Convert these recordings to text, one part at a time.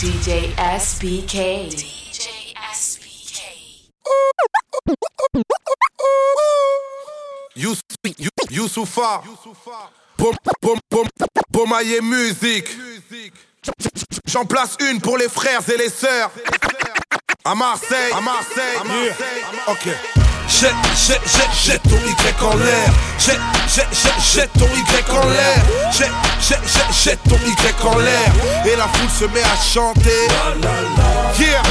DJ SBK. DJ SBK. Youssoufa. Bomaye musique. J'en place une pour les frères et les sœurs. À Marseille, à Marseille, à Marseille. Ok. Jette, jette, jette, jette ton Y en l'air. Jette, jette, jette, jette ton Y en l'air. Jette, jette, jette, jette ton Y en l'air. Et la foule se met à chanter. Yeah,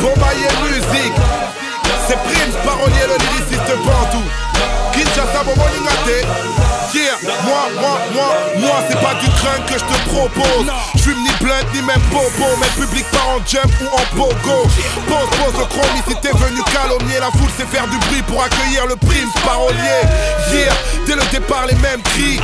Bombaye musique. C'est Prince, parolier, le lyriciste Bandou. Yeah, moi, moi, moi, moi, c'est pas du crâne que je te propose. Je fume ni blunt ni même bobo, mais le public part en jump ou en pogo. Pose, pose le si t'es venu calomnier, la foule sait faire du bruit pour accueillir le prince parolier. Yeah, dès le départ, les mêmes cris,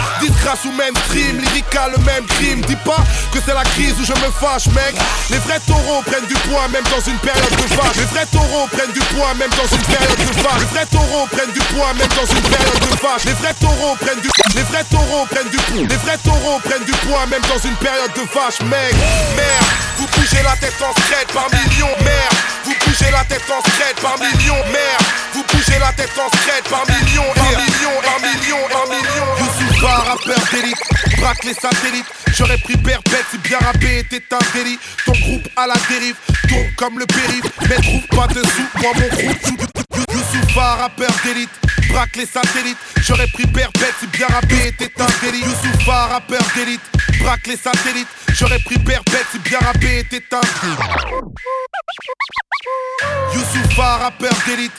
disgrâce ou mainstream, lyrical, le même crime. Dis pas que c'est la crise où je me fâche, mec. Les vrais taureaux prennent du poids même dans une période de vache. Les vrais taureaux prennent du poids même dans une période de vache. Les vrais taureaux prennent du poids même dans une période de vache. Les vrais taureaux prennent du les vrais taureaux prennent du. Les vrais taureaux prennent du poids même dans une période de vache, mec. Merde, vous bougez la tête en secrète par millions. Merde, vous bougez la tête en secrète par millions. Merde, vous bougez la tête en secrète par millions, par millions, par millions, par millions. Youssoufa, rappeur d'élite, braque les satellites. J'aurais pris perpète si bien rappé était un délit. Ton groupe à la dérive, tourne comme le périph'. Mais trouve pas de sous, moi mon groupe joue Youssoufa, rappeur d'élite, braque les satellites. J'aurais pris perpète si bien rappé était un délit. Youssoufa, rappeur d'élite, braque les satellites. J'aurais pris perpète si bien rappé était un Youssoufa, rappeur d'élite,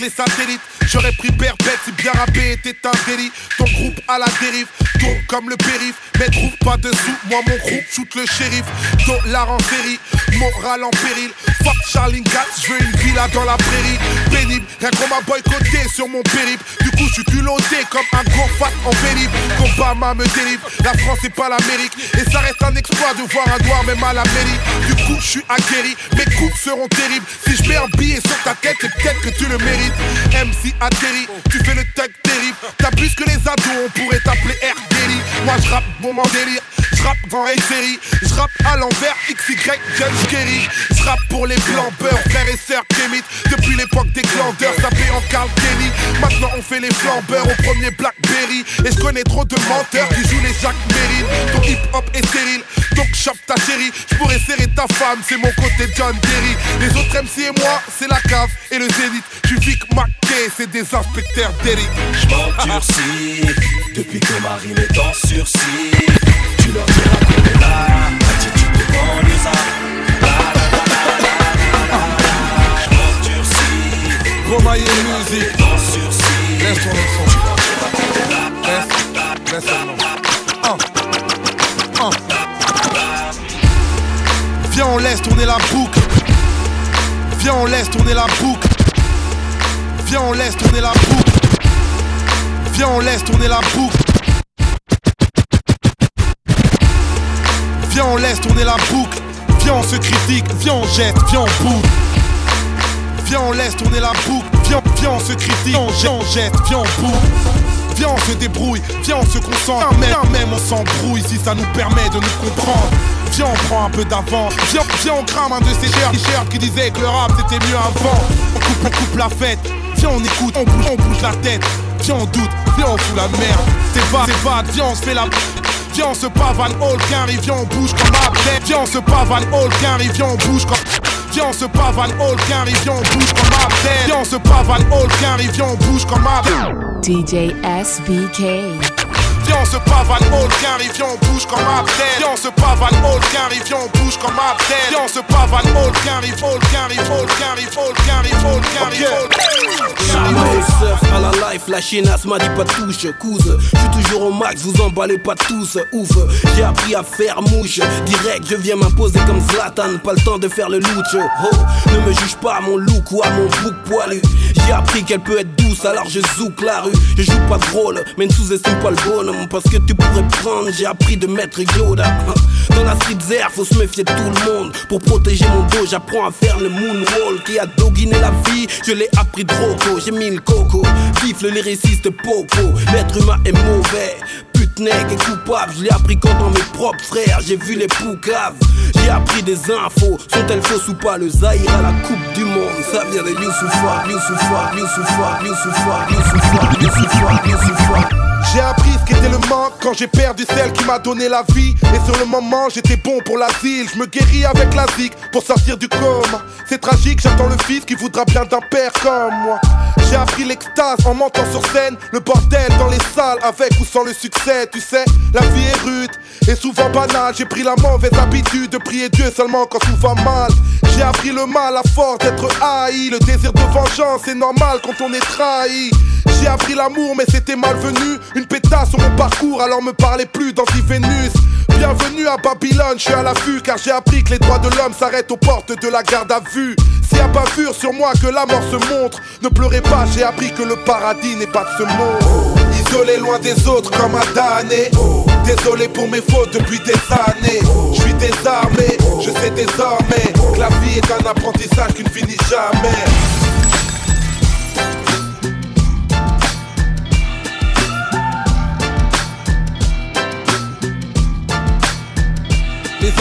les satellites. J'aurais pris perpète si bien rappé était un délit. Ton groupe à la dérive, tourne comme le périph'. Mais trouve pas de sous, moi mon groupe shoot le shérif. Dollar en série, moral en péril. Fuck Charlie Gatz, je veux une villa dans la prairie. Pénible, rien qu'on m'a boycotté sur mon périple. Du coup, je suis culotté comme un gros fat en périple. Obama me délivre, la France c'est pas l'Amérique. Et ça reste un exploit de voir un noir même à la mairie. Du coup, je suis aguerri, mes coups seront terribles. Si je mets un billet sur ta tête, c'est peut-être que tu le mérites. MC atterri, tu fais le tag terrible. T'as plus que les ados, on pourrait t'appeler R. Kelly. Moi je rappe bon en délire, je rappe dans les séries, je rappe à l'envers, XY, James Kerry. Je rappe pour les blancs beurre, frères et sœurs Kémit. Depuis l'époque des glandeurs, tapé en Carl Kenny. Maintenant on fait les flambeurs au premier Blackberry. Et je connais trop de menteurs qui jouent les Jack Merrill. Ton hip hop est stérile, donc chope ta chérie. Je pourrais serrer ta femme, c'est mon côté John Terry. Les autres MC et moi, c'est la cave et le zénith. Tu Vic Mackay, c'est des inspecteurs d'élite. Je depuis que Marine est en sursis. Tu leur diras qu'on est là, attitude de banlieusard. M'endurcis Romaille musique, laisse ton son. Laisse, laisse ton nom. Un, un. Viens, on laisse tourner la boucle. Viens, on laisse tourner la boucle. Viens, on laisse tourner la boucle. Viens, on laisse tourner la boucle. Viens, on laisse tourner la boucle. Viens, on se critique. Viens, on jette. Viens, on boucle. Viens, on laisse tourner la boucle. Viens, viens, on se critique. Viens, on jette. Viens, on boucle. Viens, on se débrouille. Viens, on se concentre. Même, même on s'embrouille si ça nous permet de nous comprendre. Viens, on prend un peu d'avance. Viens, viens, on crame un de ces t-shirts qui disait que le rap c'était mieux avant. On coupe, on coupe la fête. Viens, on écoute, on bouge, on bouge la tête. Viens, on doute. Viens, on fout la merde. C'est vague, c'est vague. Viens, on se fait la. Viens, on se pavane, all carry, viens, on bouge comme Abdel. Viens, on se pavane, all carry, viens, on bouge comme. Viens, on se pavane, all viens, on bouge comme Abdel. Viens, on se pavane, all viens, on bouge comme Abdel. DJ SBK. Viens, on se pavane, all carry, viens, on bouge comme Abdel. Viens, on se pavane, all carry, viens, on bouge comme Abdel. Viens, on se pavane, all all carry, all carry, all carry, all carry, all Jamais surf à la life, la chienasse m'a dit pas de touche, couse. Je suis toujours au max, vous emballez pas tous, ouf. J'ai appris à faire mouche, direct, je viens m'imposer comme Zlatan, pas le temps de faire le louche. Oh, ne me juge pas à mon look ou à mon bouc poilu. J'ai appris qu'elle peut être douce, alors je zouk la rue. Je joue pas de rôle, mais ne sous-estime pas le bonhomme, parce que tu pourrais prendre. J'ai appris de mettre Yoda. Dans la street faut se méfier de tout le monde. Pour protéger mon dos, j'apprends à faire le moonwalk. Qui a doguiné la vie, je l'ai appris de Rocco. J'ai mis le coco, vif le lyriciste popo. L'être humain est mauvais. Putain nègre est coupable. Je l'ai appris dans mes propres frères, j'ai vu les poucaves. J'ai appris des infos, sont-elles fausses ou pas Le Zahir à la Coupe du Monde, ça vient de Youssoufa, Youssoufa, Youssoufa, Youssoufa, Youssoufa, Youssoufa, Youssoufa. J'ai appris ce qu'était le manque quand j'ai perdu celle qui m'a donné la vie. Et sur le moment, j'étais bon pour l'asile. Je me guéris avec la zik pour sortir du coma. C'est tragique, j'attends le fils qui voudra bien d'un père comme moi. J'ai appris l'extase en montant sur scène. Le bordel dans les salles, avec ou sans le succès. Tu sais, la vie est rude et souvent banale. J'ai pris la mauvaise habitude de prier Dieu seulement quand tout va mal. J'ai appris le mal à force d'être haï. Le désir de vengeance est normal quand on est trahi. J'ai appris l'amour, mais c'était malvenu. Une pétasse sur mon parcours, alors me parlez plus d'anti-Vénus. Bienvenue à Babylone, je suis à l'affût, car j'ai appris que les droits de l'homme s'arrêtent aux portes de la garde à vue. Y a bavure sur moi, que la mort se montre. Ne pleurez pas, j'ai appris que le paradis n'est pas de ce monde. Isolé loin des autres comme un damné. Désolé pour mes fautes depuis des années. Je suis désarmé, je sais désormais que la vie est un apprentissage qui ne finit jamais.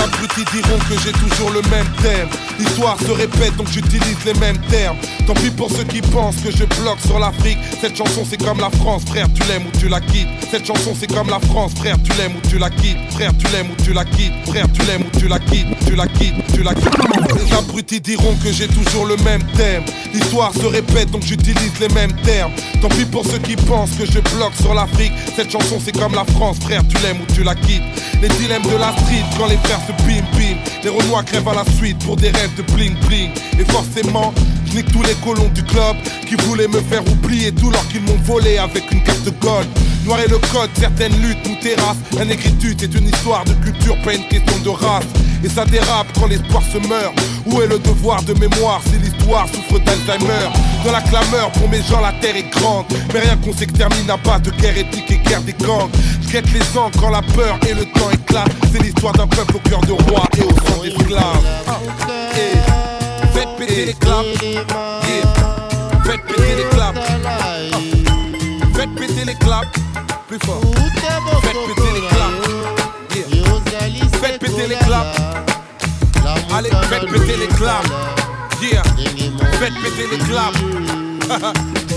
Abrutis diront que j'ai toujours le même thème. L'histoire se répète donc j'utilise les mêmes termes. Tant pis pour ceux qui pensent que je bloque sur l'Afrique. Cette chanson c'est comme la France, frère, tu l'aimes ou tu la quittes. Cette chanson c'est comme la France, frère, tu l'aimes ou tu la quittes. Frère, tu l'aimes ou tu la quittes. Frère, tu l'aimes ou tu la quittes. Tu la quittes, tu la quittes. Les abrutis diront que j'ai toujours le même thème. L'histoire se répète donc j'utilise les mêmes termes. Tant pis pour ceux qui pensent que je bloque sur l'Afrique. Cette chanson c'est comme la France, frère, tu l'aimes ou tu la quittes. Les dilemmes de la street quand les frères bim bim. Les Renois crèvent à la suite pour des rêves de bling bling. Et forcément, je nique tous les colons du club qui voulaient me faire oublier tout l'or qu'ils m'ont volé avec une carte gold. Noir et le code, certaines luttes nous terrassent. La négritude est une histoire de culture, pas une question de race. Et ça dérape quand l'espoir se meurt. Où est le devoir de mémoire si l'histoire souffre d'Alzheimer? Dans la clameur, pour mes gens, la terre est grande. Mais rien qu'on s'extermine à base de guerre ethnique et guerre des gangs. Je les ans quand la peur et le temps éclatent. L'histoire d'un peuple au cœur de roi et au. Ah, eh. Faites péter les claps. Yeah. Faites péter les claps. Faites péter les claps. Plus fort. Faites péter les claps. Yeah. Faites péter les claps. Allez, faites péter les claps. Yeah. Faites péter les claps.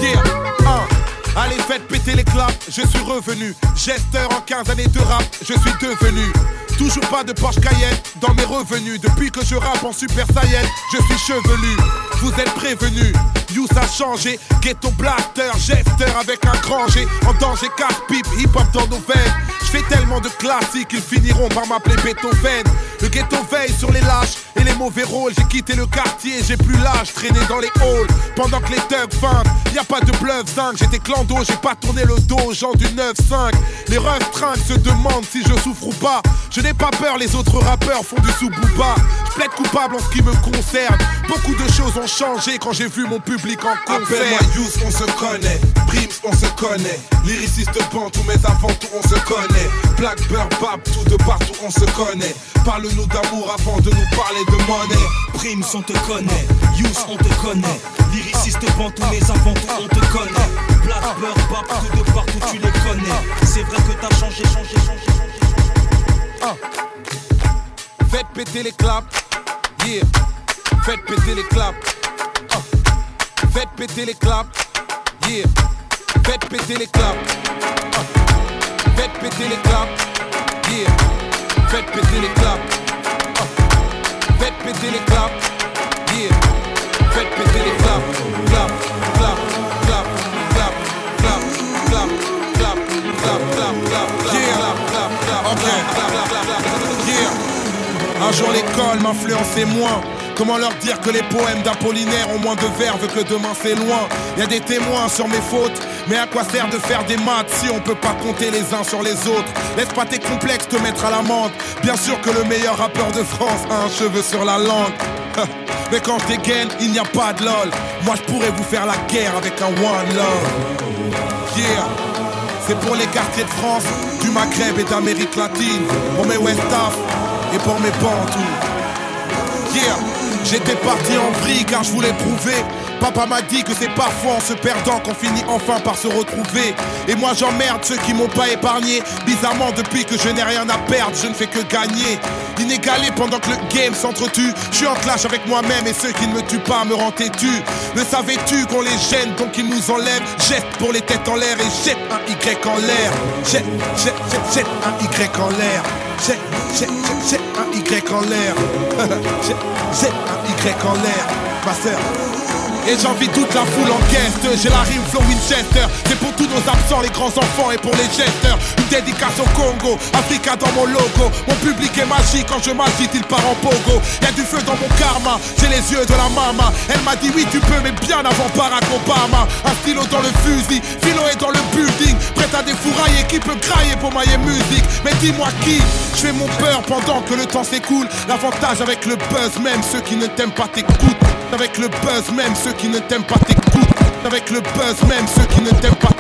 yeah. Allez, faites péter les claps, je suis revenu. Gesteur en 15 années de rap, je suis devenu. Toujours pas de Porsche Cayenne dans mes revenus. Depuis que je rappe en Super Saiyan, je suis chevelu. Vous êtes prévenus, Youth a changé. Ghetto blaster, gesteur avec un grand G. En danger, casse-pipe, hip-hop dans nos veines. Je fais tellement de classiques, ils finiront par m'appeler Beethoven. Le ghetto veille sur les lâches et les mauvais rôles. J'ai quitté le quartier, j'ai plus l'âge, traîné dans les halls. Pendant que les thugs feintent, y a pas de bluff zinc. J'étais clando, j'ai pas tourné le dos aux gens du 9-5. Les refs trinquent se demandent si je souffre ou pas. Je n'ai pas peur, les autres rappeurs font du sous-booba. Je plaide coupable en ce qui me concerne. Beaucoup de choses ont changé quand j'ai vu mon public en concert. Appelle-moi Youth, on se connaît. Prims, on se connaît. Lyriciste Bantou, mais avant tout, on se connaît. Blackbird, Bab, tout de partout, on se connaît. Parle-nous d'amour avant de nous parler de monnaie. Prims, on te connaît. Youth, on te connaît. Lyriciste Bantou, mais avant tout, on te connaît. Blackbird, Bab, tout de partout, tu les connais. C'est vrai que t'as changé, changé, changé, changé. Faites péter les claps. Yeah. Faites péter les claps. Ah. Faites péter les claps. Yeah. Faites péter les claps. Ah. Faites péter les claps. Yeah. Faites péter les claps. Ah. Faites péter les claps. Yeah. Faites péter les claps. Clap, clap, clap, clap, clap, clap, clap, clap, clap, clap, yeah. clap, clap, clap, Ok. clap, clap, clap, clap, clap. Yeah. Un jour l'école m'influençait moins. Comment leur dire que les poèmes d'Apollinaire ont moins de verve que demain c'est loin Y a des témoins sur mes fautes, mais à quoi sert de faire des maths si on peut pas compter les uns sur les autres? Laisse pas tes complexes te mettre à l'amende. Bien sûr que le meilleur rappeur de France a un cheveu sur la langue. Mais quand je dégaine, il n'y a pas de lol. Moi je pourrais vous faire la guerre avec un one love. Yeah. C'est pour les quartiers de France, du Maghreb et d'Amérique latine. Pour mes West Af et pour mes Bantous. Yeah. J'étais parti en vrille car je voulais prouver. Papa m'a dit que c'est parfois en se perdant qu'on finit enfin par se retrouver. Et moi j'emmerde ceux qui m'ont pas épargné. Bizarrement, depuis que je n'ai rien à perdre, je ne fais que gagner. Inégalé pendant que le game s'entretue. Je suis en clash avec moi-même et ceux qui ne me tuent pas me rendent têtu. Ne savais-tu qu'on les gêne donc ils nous enlèvent Jette pour les têtes en l'air et jette un Y en l'air. Jette, jette, jette, jette un Y en l'air. Jette, jette, jette un Y en l'air. jette, jette un Y en l'air. Ma sœur. Et j'envie toute la foule en guest. J'ai la rime flow Winchester. C'est pour tous nos absents, les grands enfants et pour les gesteurs Une dédicace au Congo, Africa dans mon logo. Mon public est magique, quand je m'agite il part en pogo. Y'a du feu dans mon karma, j'ai les yeux de la mama. Elle m'a dit oui tu peux mais bien avant Barack Obama. Un stylo dans le fusil, philo est dans le building. Prête à défourailler, qui peut crailler pour mailler musique. Mais dis-moi qui, je fais mon peur pendant que le temps s'écoule. L'avantage avec le buzz, même ceux qui ne t'aiment pas t'écoutent avec le buzz, même ceux qui ne t'aiment pas t'écoutent. Avec le buzz, même ceux qui ne t'aiment pas.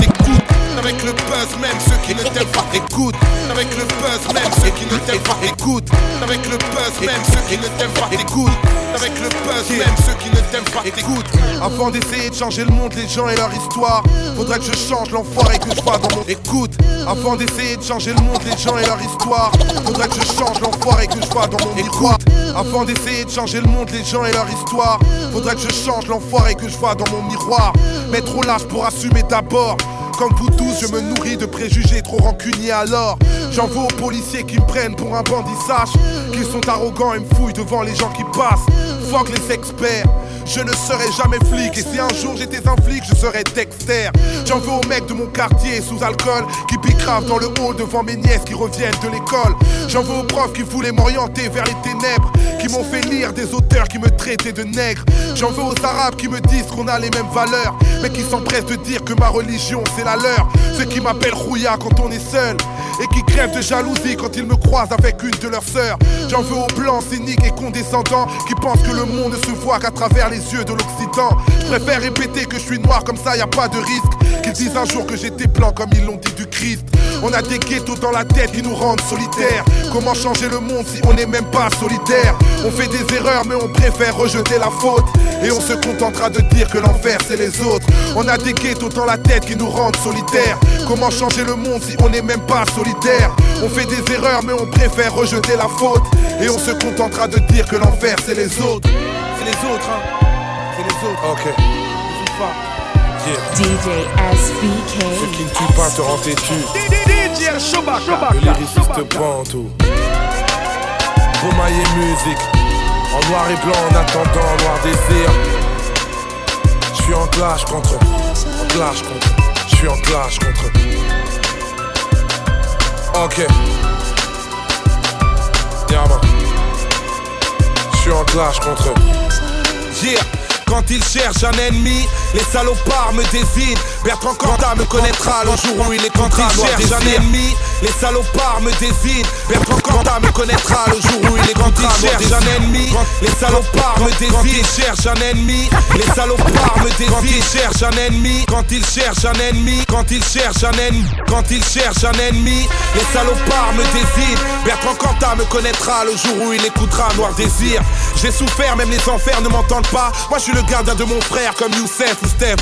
Avec le buzz, même ceux qui ne t'aiment pas écoutent. Avec le buzz, même ceux qui ne t'aiment pas écoutent. Avec le buzz, même ceux qui ne t'aiment pas écoutent. Avec le buzz, même ceux qui ne t'aiment pas écoutent. Avant d'essayer de changer le monde, les gens et leur histoire, faudrait que je change l'enfoiré que je vois dans mon écoute. Avant d'essayer de changer le monde, les gens et leur histoire, faudrait que je change l'enfoiré que je vois dans mon miroir. Avant d'essayer de changer le monde, les gens et leur histoire, faudrait que je change l'enfoiré que je vois dans mon miroir. Mais trop lâche pour assumer d'abord. Comme vous tous, je me nourris de préjugés trop rancuniers alors. J'en veux aux policiers qui me prennent pour un bandit, sache qu'ils sont arrogants et me fouillent devant les gens qui passent. Fuck les experts. Je ne serai jamais flic et si un jour j'étais un flic, je serais Dexter. J'en veux aux mecs de mon quartier sous alcool qui grave dans le hall devant mes nièces qui reviennent de l'école. J'en veux aux profs qui voulaient m'orienter vers les ténèbres, qui m'ont fait lire des auteurs qui me traitaient de nègre. J'en veux aux arabes qui me disent qu'on a les mêmes valeurs, mais qui s'empressent de dire que ma religion c'est la leur. Ceux qui m'appellent Rouya quand on est seul et qui crèvent de jalousie quand ils me croisent avec une de leurs sœurs. J'en veux aux blancs cyniques et condescendants qui pensent que le monde ne se voit qu'à travers les yeux de l'Occident. Préfère répéter que je suis noir comme ça, y a pas de risque. Qu'ils disent un jour que j'étais blanc comme ils l'ont dit du Christ. On a des ghettos dans la tête qui nous rendent solitaires. Comment changer le monde si on n'est même pas solitaire? On fait des erreurs mais on préfère rejeter la faute. Et on se contentera de dire que l'enfer c'est les autres. On a des ghettos dans la tête qui nous rendent solitaires. Comment changer le monde si on n'est même pas solitaire? On fait des erreurs mais on préfère rejeter la faute. Et on se contentera de dire que l'enfer c'est les autres. C'est les autres, hein. C'est les autres. Ok. DJ SBK. Ceux qui ne tuent pas te rendent têtu. Le lyriciste Bantou. Bomaillé musique. En noir et blanc en attendant noir désir. Je suis en clash contre. En clash contre. Je suis en clash contre. Ok. Yama. Je suis en clash contre. Yeah. Quand ils cherchent un ennemi, les salopards me désignent. Bertrand Cantat me connaîtra le jour où il est ils cherchent un ennemi, les salopards me désignent. Bertrand Cantat me connaîtra le jour où il est ils cherchent un ennemi, les salopards me désignent. Cherchent un ennemi, les salopards me désignent. Cherchent un ennemi, quand ils cherchent un ennemi, quand ils cherchent un ennemi, quand ils cherchent un ennemi, les salopards me désignent. Bertrand Cantat me connaîtra le jour où il écoutera Noir Désir. J'ai souffert, même les enfers ne m'entendent pas. Moi je suis le gardien de mon frère comme Youssef ou Steve.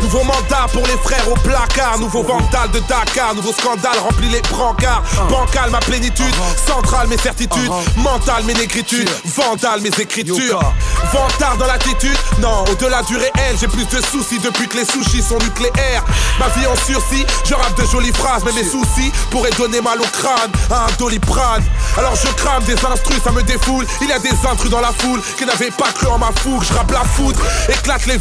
Nouveau mandat pour les frères au placard. Nouveau Vandal de Dakar. Nouveau scandale remplit les brancards. Bancal ma plénitude. Centrale mes certitudes. Mental mes négritudes. Vandal mes écritures. Vantard dans l'attitude. Non, au-delà du réel, j'ai plus de soucis depuis que les sushis sont nucléaires. Ma vie en sursis, je rappe de jolies phrases, mais mes soucis pourraient donner mal au crâne à un doliprane. Alors je crame des instrus, ça me défoule. Il y a des intrus dans la foule qui n'avaient pas cru en ma fougue. Je rappe la foudre, éclate les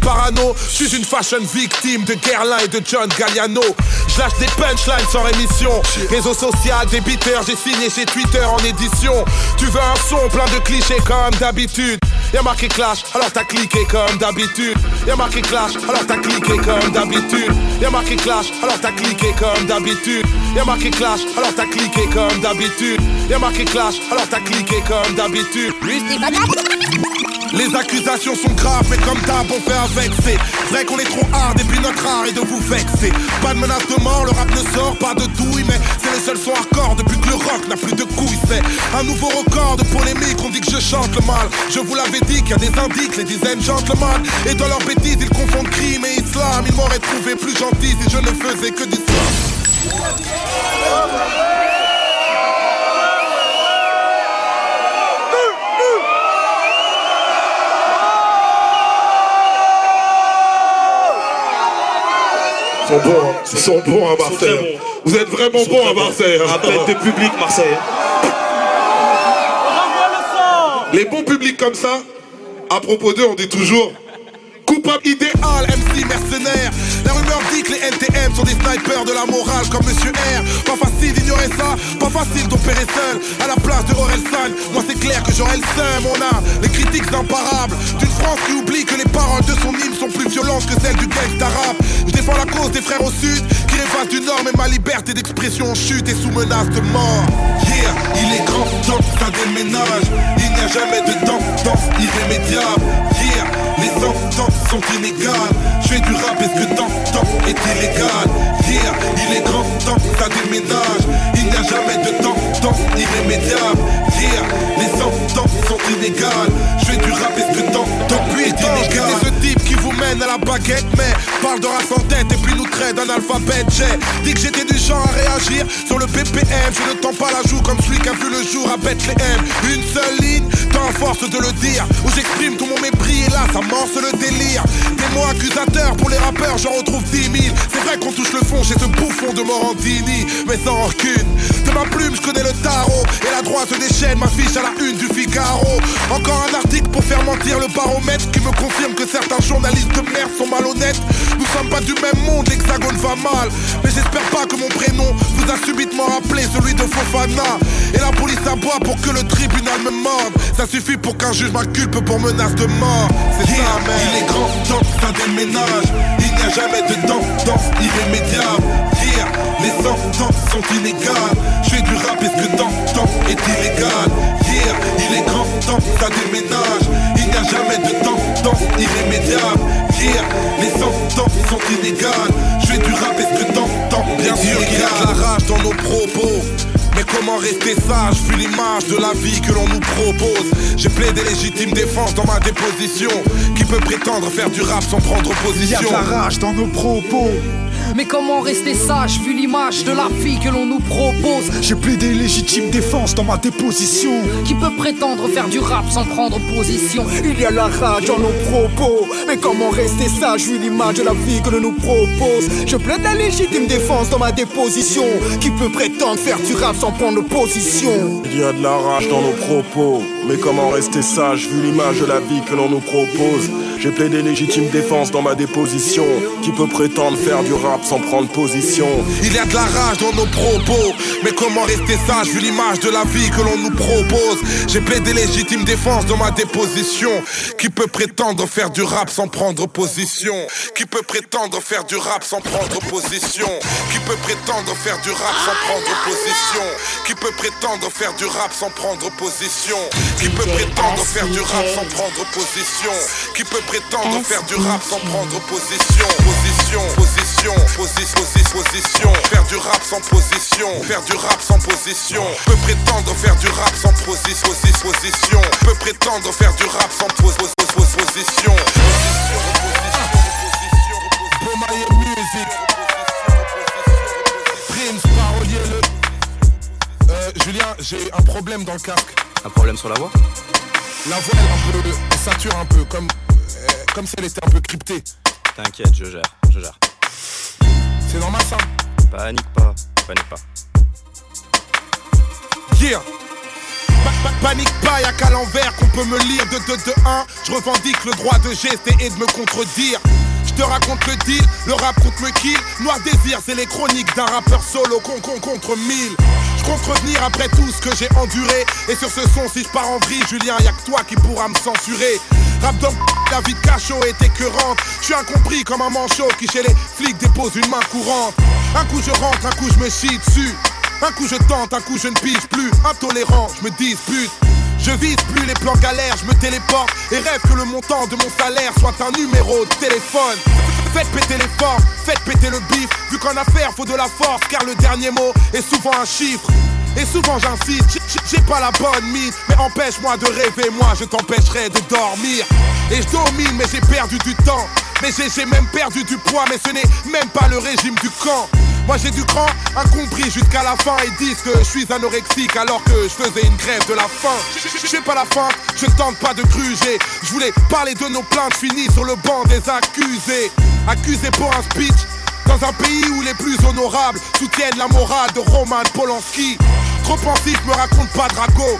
parano. Je suis une fashion victime de Guerlain et de John Galliano. Je lâche des punchlines sans rémission. Réseau social, débiteur, j'ai signé chez Twitter en édition. Tu veux un son plein de clichés comme d'habitude. Y'a marqué clash, alors t'as cliqué comme d'habitude. Y'a marqué clash, alors t'as cliqué comme d'habitude. Y'a marqué clash, alors t'as cliqué comme d'habitude. Y'a marqué clash, alors t'as cliqué comme d'habitude. Y'a marqué clash, alors t'as cliqué comme d'habitude. Les accusations sont graves, mais comme d'hab, on fait avec. C'est vrai qu'on est trop hard, et puis notre art est de vous vexer. Pas de menace de mort, le rap ne sort pas de douille, mais c'est le seul son hardcore depuis que le rock n'a plus de couilles. C'est un nouveau record de polémique, on dit que je chante le mal. Je vous l'avais dit qu'il y a des indices, les dizaines gentlemen. Et dans leur bêtises, ils confondent crime et islam. Ils m'auraient trouvé plus gentil si je ne faisais que du Ils sont bons, hein. Ils sont bons à Marseille. Vous êtes vraiment bons à Marseille. Hein. Rappel de public Marseille. Les bons publics comme ça, à propos d'eux, on dit toujours Coupable idéal, MC mercenaire. La rumeur dit que les NTM sont des snipers de la morale comme Monsieur R. Pas facile d'ignorer ça, pas facile d'opérer seul. À la place de Orelsan, moi c'est clair que j'aurais le seum. On a les critiques imparables d'une France qui oublie que les paroles de son hymne sont plus violentes que celles du texte arabe. Je défends la cause des frères au sud qui rêvent du nord, mais ma liberté d'expression chute et sous menace de mort. Yeah, il est grand temps ça déménage. Il n'y a jamais de tendance irrémédiable. Yeah, les sentences sont inégales. Je fais du rap, est-ce que temps est illégal? Yeah, il est grand que ça déménage. Il n'y a jamais de temps, temps irrémédiable. Yeah, les sentences sont inégales. Je fais du rap, est-ce que temps, temps est illégal? C'est ce type qui vous mène à la baguette, mais parle de race en tête et puis nous traite d'un alphabet. J'ai dit que j'étais du genre à réagir sur le BPM. Je ne tends pas la joue comme celui qui a vu le jour à Bethléem. Une seule ligne, tant force de le dire, où j'exprime tout mon mépris et là ça morce le délire. Des mots accusateurs pour les rappeurs, j'en retrouve 10 000. C'est vrai qu'on touche le fond chez ce bouffon de Mais sans rancune. De ma plume, je connais le tarot et la droite déchaîne ma fiche à la une du Figaro. Encore un article pour faire mentir le baromètre qui me confirme que certains journalistes de merde sont malhonnêtes. Nous sommes pas du même monde, l'hexagone va mal. Mais j'espère pas que mon prénom vous a subitement rappelé celui de Fofana. Et la police aboie pour que le tribunal me morde. Ça suffit pour qu'un juge m'inculpe pour menace de mort. C'est ça, man. Il est grand temps ça déménage. Il n'y a jamais de tendance irrémédiable. Yeah, les sentences sont inégales. Je fais du rap, est-ce que temps, temps est illégal? Yeah, il est grand temps ça déménage. Il n'y a jamais de tendance irrémédiable. Yeah, les sentences sont inégales. Je fais du rap, est-ce que temps, temps bien sûr qu'il y a de la rage dans nos propos. Comment rester sage vu l'image de la vie que l'on nous propose J'ai plaidé légitime défense dans ma déposition Qui peut prétendre faire du rap sans prendre Il y a position de la rage dans nos propos. Mais comment rester sage vu l'image de la fille que l'on nous propose J'ai plaidé légitime défense dans ma déposition. Qui peut prétendre faire du rap sans prendre position? Il y a la rage dans nos propos. Mais comment rester sage vu l'image de la vie que l'on nous propose? Je plaide la légitime défense dans ma déposition. Qui peut prétendre faire du rap sans prendre position? Il y a de la rage dans nos propos. Mais comment rester sage vu l'image de la vie que l'on nous propose? J'ai plaidé légitime défense dans ma déposition. Qui peut prétendre faire du rap sans prendre position Il y a de la rage dans nos propos Mais comment rester sage vu l'image de la vie que l'on nous propose J'ai plaidé légitime défense dans ma déposition Qui peut prétendre faire du rap sans prendre position Qui peut prétendre faire du rap sans prendre position Qui peut prétendre faire du rap sans prendre position Qui peut prétendre faire du rap sans prendre position Qui peut prétendre faire du rap sans prendre position prétendre faire du rap sans prendre position. Position, position, position, position, position. Faire du rap sans position. Faire du rap sans position. Peut prétendre faire du rap sans position Position, position. Peut prétendre faire du rap sans pos- pos- pos- pos- position. Le euh, Julien, j'ai un problème dans le casque. Un problème sur la voix? La voix elle, un peu, elle sature un peu Comme, comme si elle était un peu cryptée. T'inquiète, je gère, je gère. C'est normal ça. Panique pas, panique pas. Yeah. Pa- pa- Panique pas, y'a qu'à l'envers qu'on peut me lire. De 2 de 1 Je revendique le droit de gester et de me contredire. Je te raconte le deal, le rap contre me kill. Noir désir, c'est les chroniques d'un rappeur solo con, con contre mille Je compte revenir après tout ce que j'ai enduré. Et sur ce son, si je pars en vrille, Julien, y'a que toi qui pourra me censurer. Rap d'homme, la vie de cachot est écœurante Je suis incompris comme un manchot qui chez les flics dépose une main courante. Un coup je rentre, un coup je me chie dessus. Un coup je tente, un coup je ne pige plus. Intolérant, je me dispute. Je vise plus les plans galères, je me téléporte. Et rêve que le montant de mon salaire soit un numéro de téléphone Faites péter les forces, faites péter le bif. Vu qu'en affaire faut de la force Car le dernier mot est souvent un chiffre. Et souvent j'incite, j'ai- pas la bonne mine. Mais empêche-moi de rêver, moi je t'empêcherai de dormir. Et je domine mais j'ai perdu du temps. Mais j'ai même perdu du poids Mais ce n'est même pas le régime du camp moi j'ai du cran, incompris jusqu'à la fin Ils disent que je suis anorexique alors que je faisais une grève de la faim Je fais pas la fin, je tente pas de gruger Je voulais parler de nos plaintes finies sur le banc des accusés Accusés pour un speech dans un pays où les plus honorables soutiennent la morale de Roman Polanski. Trop pensif, me raconte pas Drago.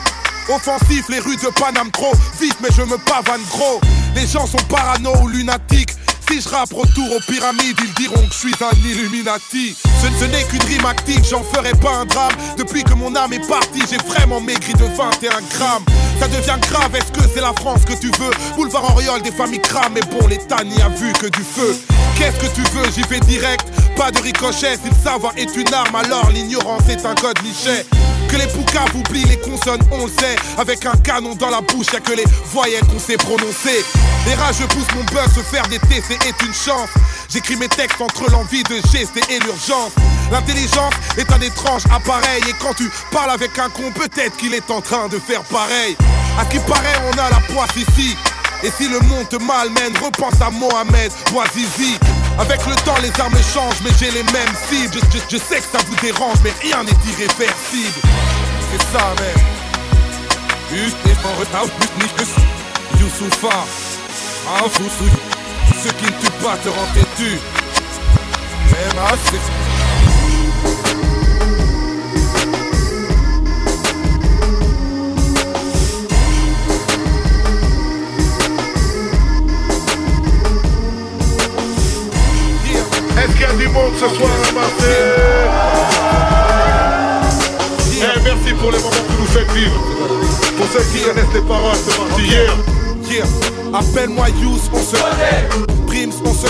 Offensif, les rues de Paname trop vite, mais je me pavane gros. Les gens sont parano ou lunatiques. Si je rappe retour aux pyramides, ils diront que je suis un Illuminati. Ce, n'est qu'une rime active, j'en ferai pas un drame. Depuis que mon âme est partie, j'ai vraiment maigri de 21 grammes. Ça devient grave, est-ce que c'est la France que tu veux? Boulevard Oriol, des familles crament, mais bon, l'État n'y a vu que du feu. Qu'est-ce que tu veux? J'y vais direct, pas de ricochet. Si le savoir est une arme, alors l'ignorance est un code. Que les poucaves oublient les consonnes, on le sait. Avec un canon dans la bouche, y'a que les voyelles qu'on sait prononcer. Les rageux poussent mon buzz, se faire des TC est une chance. J'écris mes textes entre l'envie de gester et l'urgence. L'intelligence est un étrange appareil. Et quand tu parles avec un con, peut-être qu'il est en train de faire pareil. À qui paraît, on a la poisse ici. Et si le monde te malmène, repense à Mohamed Bouazizi. Avec le temps, les armes changent, mais j'ai les mêmes cibles. Je, sais que ça vous dérange, mais rien n'est irréversible. C'est ça, bis Youssoufa. Ah. Ceux qui ne tuent pas te rendent têtu. Même assez. Y a du monde ce soir à Marseille. Eh, Merci pour les moments que vous faites vivre. Pour ceux qui connaissent les paroles, c'est parti hier. Yeah. Appelle-moi Yous, on se Prims, on se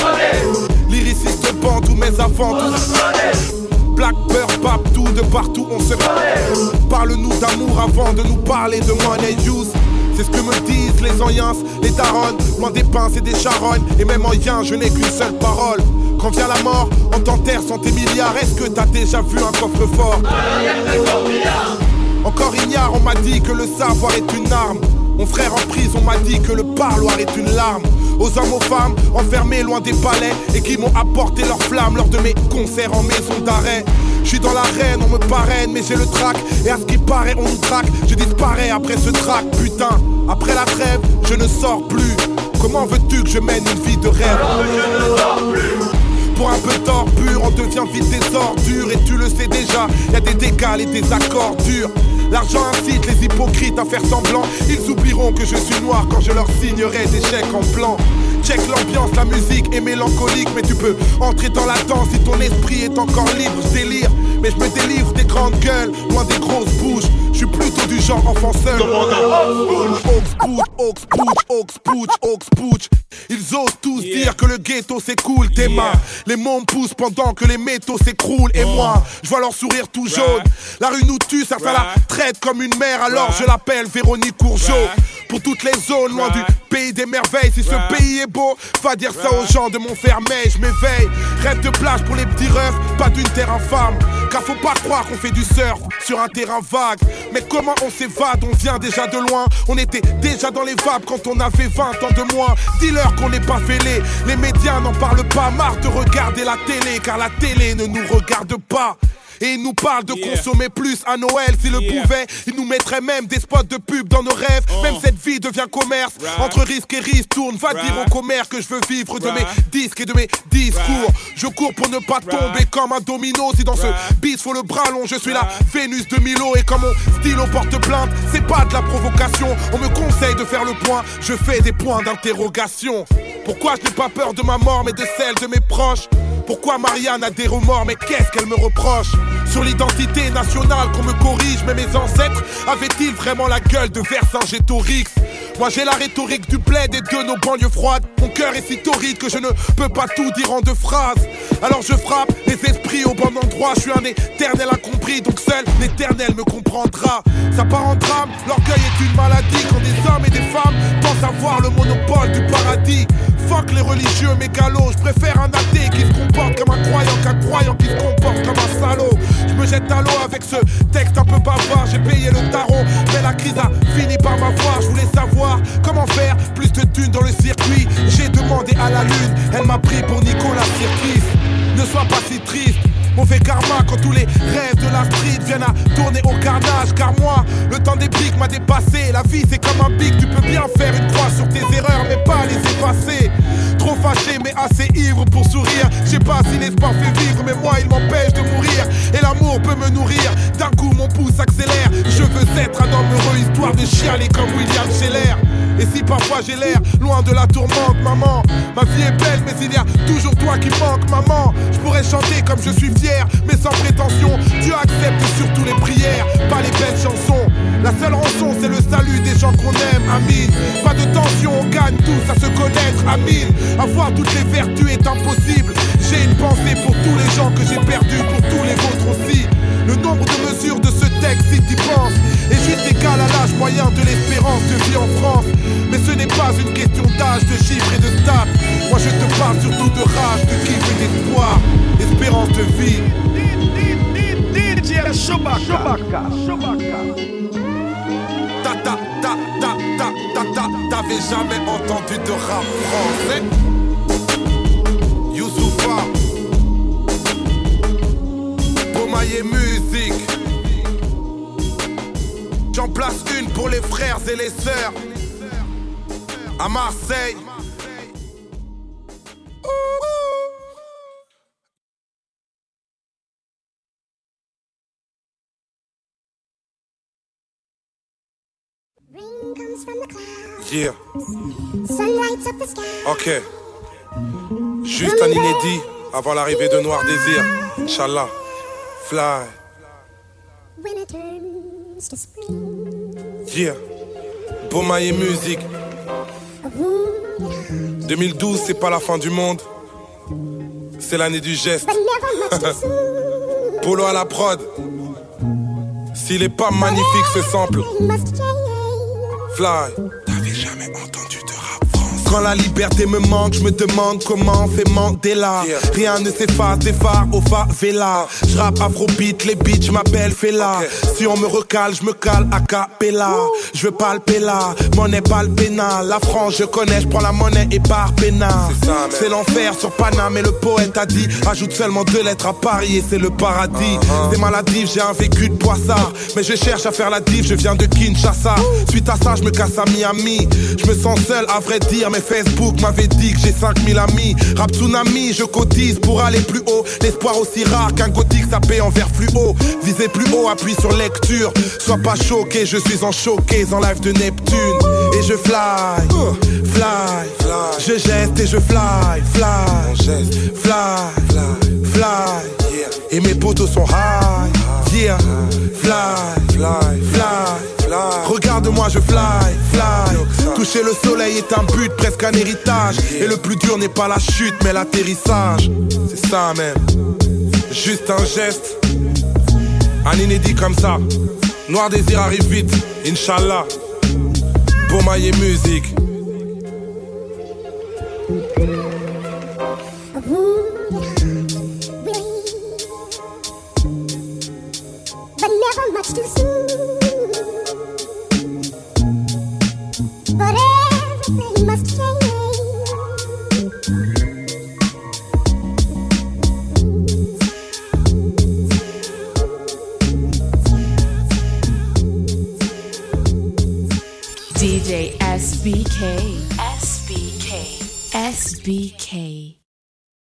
Lyriciste bande ou mes avant Black Peur, tout de partout on se Parle-nous d'amour avant de nous parler de money use c'est ce que me disent les anciens, les darons. Loin des pinces et des charognes Et même en yin je n'ai qu'une seule parole Quand vient la mort, on t'enterre sans tes milliards Est-ce que t'as déjà vu un coffre-fort encore ignare, on m'a dit que le savoir est une arme. Mon frère en prison m'a dit que le parloir est une larme. Aux hommes, aux femmes, enfermés loin des palais et qui m'ont apporté leur flamme lors de mes concerts en maison d'arrêt. Je suis dans l'arène, on me parraine, mais j'ai le trac. Et à ce qui paraît, on nous traque. Je disparais après ce trac, putain. Après la trêve, je ne sors plus. Comment veux-tu que je mène une vie de rêve pour un peu d'or pur, on devient vite des ordures. Et tu le sais déjà, y a des décals et des accords durs. L'argent incite les hypocrites à faire semblant. Ils oublieront que je suis noir quand je leur signerai des chèques en blanc Check l'ambiance, la musique est mélancolique Mais tu peux entrer dans la danse si ton esprit est encore libre. Je délire, mais je me délivre des grandes gueules Loin des grosses bouches, je suis plutôt du genre enfant seul. Ils osent tous dire que le ghetto c'est cool Tes mains, les me poussent pendant que les métaux s'écroulent. Et moi, je vois leur sourire tout jaune. La rue nous tue, ça fait la traite comme une mère. Alors je l'appelle Véronique Courgeot. Pour toutes les zones, loin du pays des merveilles. Si ce pays est beau, va dire ça aux gens de Montfermeil. Je m'éveille, rêve de plage pour les petits rêves Pas d'une terre infâme. Car faut pas croire qu'on fait du surf sur un terrain vague. Mais comment on s'évade, on vient déjà de loin. On était déjà dans les vapes quand on avait 20 ans de moins. Dis-leur qu'on n'est pas fêlés Les médias n'en parlent pas, marre de regarder la télé Car la télé ne nous regarde pas et ils nous parlent de consommer plus à Noël S'ils le pouvaient, ils nous mettraient même des spots de pub dans nos rêves. Même cette vie devient commerce. Entre risque et risque tourne Va dire au commerce que je veux vivre de mes disques et de mes discours. Je cours pour ne pas tomber comme un domino. Si dans ce bis faut le bras long Je suis la Vénus de Milo. Et comme mon stylo porte plainte C'est pas de la provocation. On me conseille de faire le point. Je fais des points d'interrogation. Pourquoi je n'ai pas peur de ma mort Mais de celle de mes proches? Pourquoi Marianne a des remords, mais qu'est-ce qu'elle me reproche? Sur l'identité nationale qu'on me corrige, mais mes ancêtres avaient-ils vraiment la gueule de Vercingétorix? Moi j'ai la rhétorique du bled et de nos banlieues froides. Mon cœur est si torride que je ne peux pas tout dire en deux phrases. Alors je frappe les esprits au bon endroit. Je suis un éternel incompris, donc seul l'éternel me comprendra. Ça part en drame, l'orgueil est une maladie quand des hommes et des femmes pensent pense avoir le monopole du paradis. Fuck les religieux mégalos, je préfère un athée qui se comporte comme un croyant qu'un croyant qui se comporte comme un salaud. Je me jette à l'eau avec ce texte un peu bavard, j'ai payé le tarot, mais la crise a fini par m'avoir. Je voulais savoir comment faire plus de thunes dans le circuit. J'ai demandé à la lune, elle m'a pris pour Nicolas Sirkis. Ne sois pas si triste. Mauvais karma quand tous les rêves de la street viennent à tourner au carnage. Car moi, le temps des pics m'a dépassé. La vie c'est comme un pic, tu peux bien faire une croix sur tes erreurs, mais pas les effacer. Trop fâché, mais assez ivre pour sourire. Je sais pas si l'espoir fait vivre, mais moi il m'empêche de mourir. Et l'amour peut me nourrir. D'un coup, mon pouce accélère. Je veux être un homme heureux, histoire de chialer comme William Scheller. Et si parfois j'ai l'air loin de la tourmente, maman, ma vie est belle, mais il y a toujours toi qui manque, maman. Je pourrais chanter comme je suis fier, mais sans prétention. Dieu accepte surtout les prières, pas les belles chansons. La seule rançon, c'est le salut des gens qu'on aime, Amine. Pas de tension, on gagne tous à se connaître, Amine. Avoir toutes les vertus est impossible. J'ai une pensée pour tous les gens que j'ai perdus, pour tous les autres aussi. Le nombre de mesures de ce texte, si tu penses, est juste égal à l'âge moyen de l'espérance de vie en France. Mais ce n'est pas une question d'âge, de chiffres et de stats. Moi je te parle surtout de rage, de kiff et d'espoir. Espérance de vie. Ta ta ta ta ta ta ta T'avais jamais entendu de rap français Youssoufa J'en place une pour les frères et les sœurs À Marseille Yeah. Ok. Juste un inédit avant l'arrivée de Noir Désir. Inch'Allah. Fly. Yeah. Bomaye musique. 2012, c'est pas la fin du monde. C'est l'année du geste. Polo à la prod. S'il est pas magnifique ce sample. Fly. T'avais jamais. Quand la liberté me manque, je me demande comment on fait Mandela. Rien ne s'efface des phares au favela. Je rappe afrobeat, les beats, je m'appelle Fela. Si on me recale, je me cale a cappella. Je veux palper là, monnaie pas le pénal. La France, je connais, je prends la monnaie et par pénal. C'est l'enfer sur Paname et le poète a dit Ajoute seulement deux lettres à Paris et c'est le paradis. C'est maladif, j'ai un vécu de poissard. Mais je cherche à faire la diff, je viens de Kinshasa. Suite à ça, je me casse à Miami. Je me sens seul, à vrai dire, mais Facebook m'avait dit que j'ai 5000 amis. Rap tsunami, je cotise pour aller plus haut. L'espoir aussi rare qu'un gothique sapé en verre fluo. Visez plus haut, appuie sur lecture. Sois pas choqué, je suis en choqué en live de Neptune. Et je fly, fly, je geste et je fly, fly, fly, fly, Et mes potos sont high, yeah, fly, fly, fly. Regarde-moi, je fly, fly. Toucher le soleil est un but, presque un héritage. Et le plus dur n'est pas la chute, mais l'atterrissage. C'est ça même. Juste un geste, un inédit comme ça. Noir désir arrive vite, Inch'Allah. Bomaye musique. SBK. SBK.